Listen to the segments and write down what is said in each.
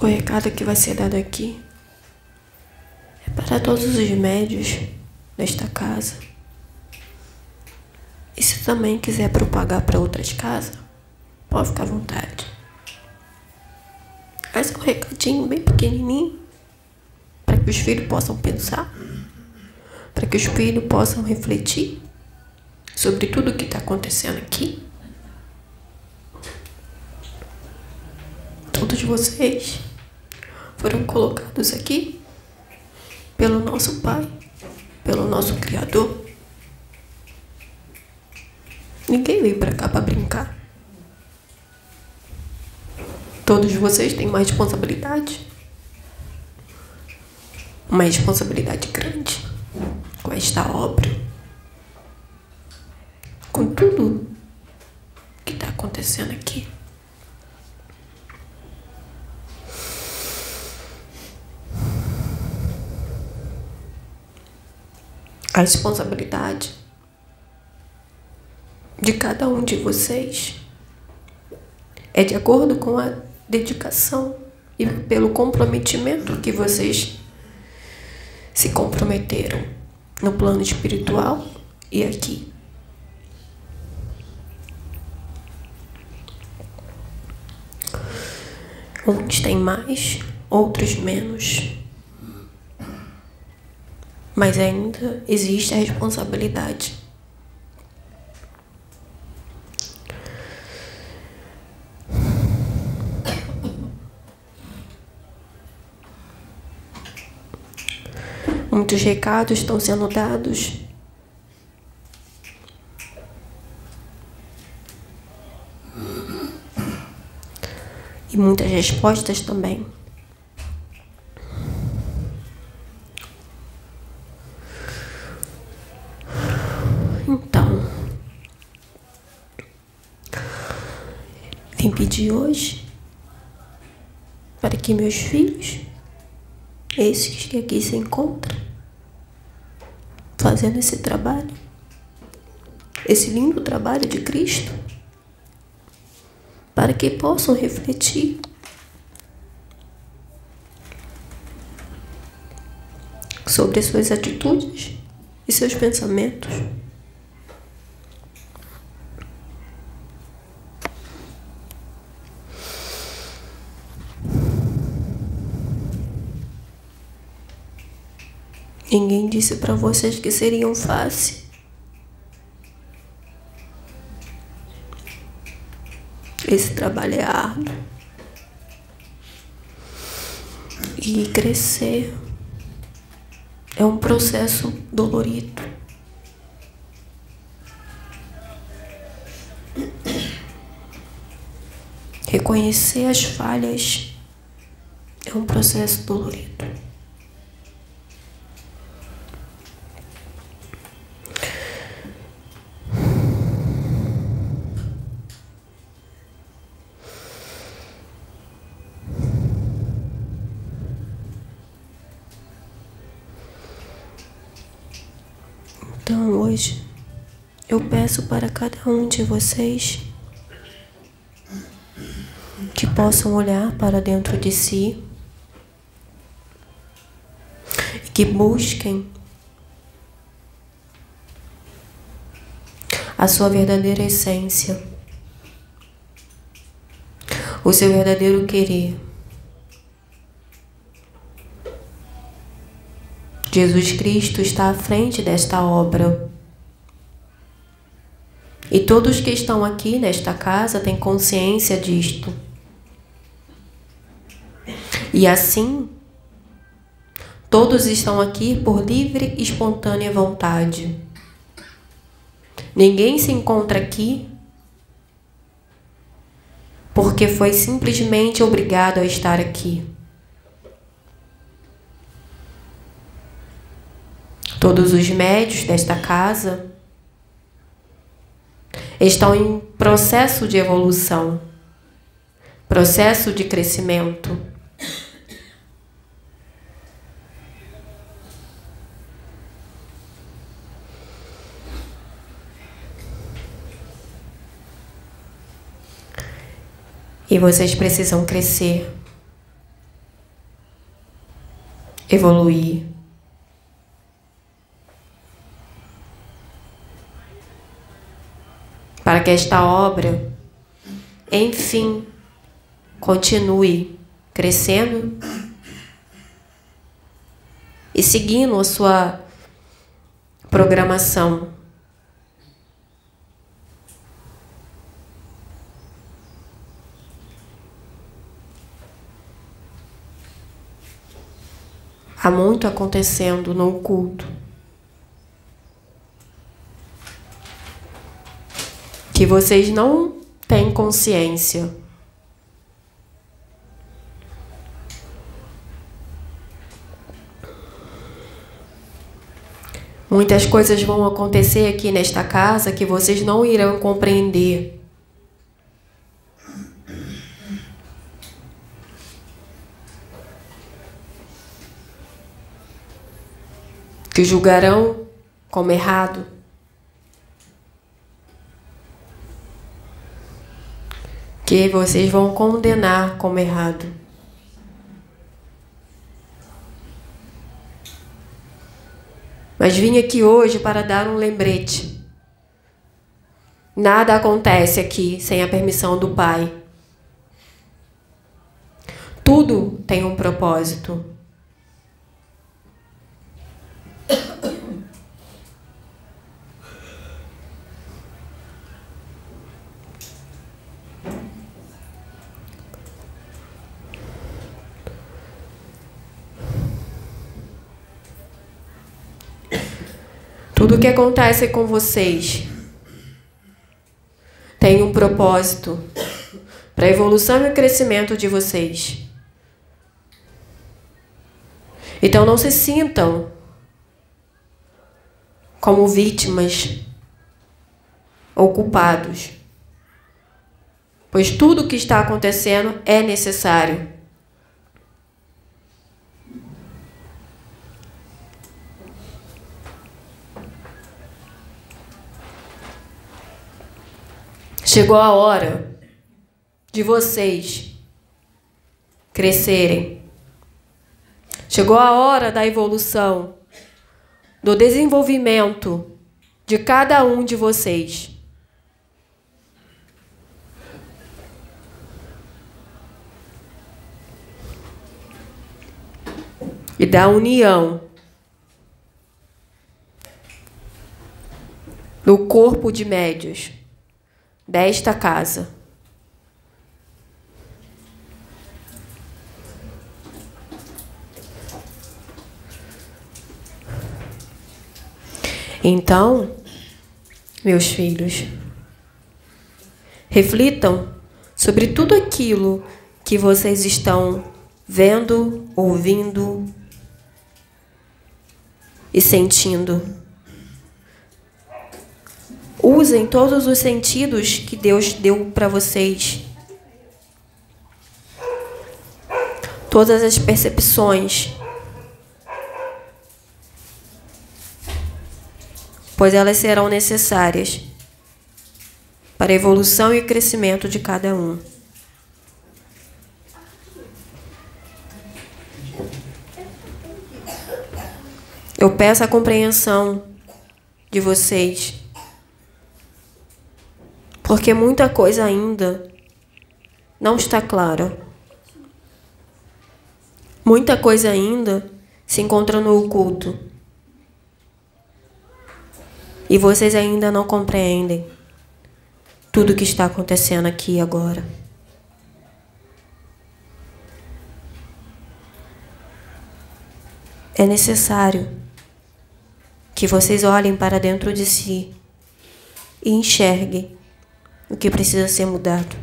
o recado que vai ser dado aqui é para todos os médios desta casa. E se também quiser propagar para outras casas, pode ficar à vontade. Mas é um recadinho bem pequenininho para que os filhos possam pensar, para que os filhos possam refletir sobre tudo o que está acontecendo aqui. Todos vocês foram colocados aqui pelo nosso Pai, pelo nosso Criador. Ninguém veio para cá para brincar. Todos vocês têm uma responsabilidade. Uma responsabilidade grande com esta obra. Com tudo que está acontecendo aqui. A responsabilidade de cada um de vocês é de acordo com a dedicação e pelo comprometimento que vocês se comprometeram no plano espiritual e aqui. Uns têm mais, outros menos. Mas ainda existe a responsabilidade. Muitos recados estão sendo dados. E muitas respostas também. Então, pedir hoje para que meus filhos esses que aqui se encontram fazendo esse trabalho, esse lindo trabalho de Cristo, para que possam refletir sobre suas atitudes e seus pensamentos. Ninguém disse para vocês que seriam fácil. Esse trabalho é árduo. E crescer é um processo dolorido. Reconhecer as falhas é um processo dolorido. Hoje eu peço para cada um de vocês que possam olhar para dentro de si e que busquem a sua verdadeira essência, o seu verdadeiro querer. Jesus Cristo está à frente desta obra. E todos que estão aqui nesta casa têm consciência disto. E assim, todos estão aqui por livre e espontânea vontade. Ninguém se encontra aqui porque foi simplesmente obrigado a estar aqui. Todos os médios desta casa estão em processo de evolução, processo de crescimento. E vocês precisam crescer, evoluir. Para que esta obra, enfim, continue crescendo e seguindo a sua programação. Há muito acontecendo no oculto. Vocês não têm consciência. Muitas coisas vão acontecer aqui nesta casa que vocês não irão compreender. Que julgarão como errado. Que vocês vão condenar como errado. Mas vim aqui hoje para dar um lembrete. Nada acontece aqui sem a permissão do Pai. Tudo tem um propósito. Tudo que acontece com vocês tem um propósito para a evolução e o crescimento de vocês. Então não se sintam como vítimas ou culpados, pois tudo o que está acontecendo é necessário. Chegou a hora de vocês crescerem. Chegou a hora da evolução, do desenvolvimento de cada um de vocês. E da união do corpo de médios desta casa. Então, meus filhos, reflitam sobre tudo aquilo que vocês estão vendo, ouvindo e sentindo. Usem todos os sentidos que Deus deu para vocês. Todas as percepções. Pois elas serão necessárias para a evolução e crescimento de cada um. Eu peço a compreensão de vocês porque muita coisa ainda não está clara. Muita coisa ainda se encontra no oculto. E vocês ainda não compreendem tudo o que está acontecendo aqui agora. É necessário que vocês olhem para dentro de si e enxerguem o que precisa ser mudado.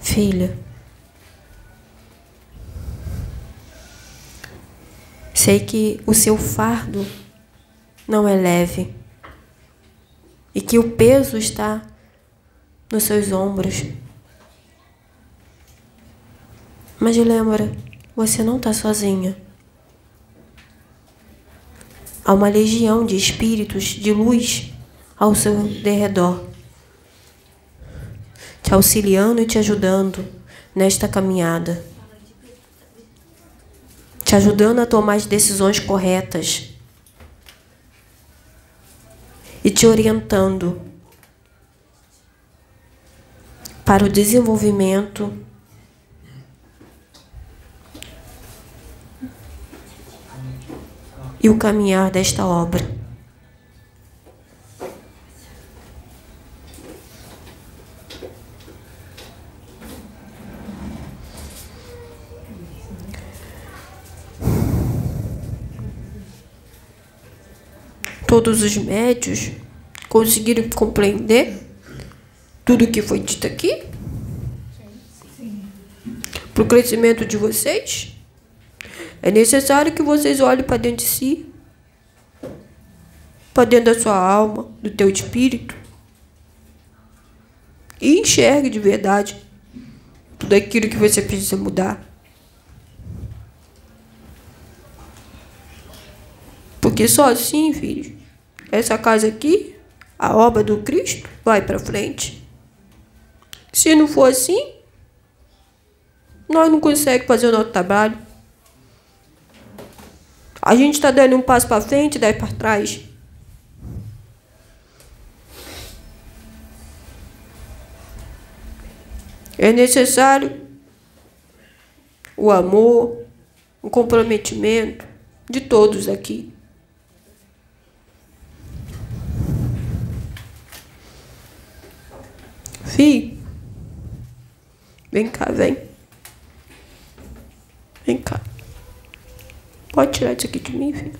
Filha, sei que o seu fardo não é leve e que o peso está nos seus ombros. Mas lembra, você não está sozinha. Há uma legião de espíritos de luz ao seu derredor, te auxiliando e te ajudando nesta caminhada, te ajudando a tomar as decisões corretas e te orientando para o desenvolvimento e o caminhar desta obra. Todos os médios conseguiram compreender tudo o que foi dito aqui? Para o crescimento de vocês? É necessário que vocês olhem para dentro de si, para dentro da sua alma, do teu espírito, e enxergue de verdade tudo aquilo que você precisa mudar. Porque só assim, filho, essa casa aqui, a obra do Cristo, vai para frente. Se não for assim, nós não conseguimos fazer o nosso trabalho. A gente está dando um passo para frente dez para trás. É necessário o amor, o comprometimento de todos aqui. Fih, vem cá, vem. Vem cá. Pode tirar isso aqui de mim, filho?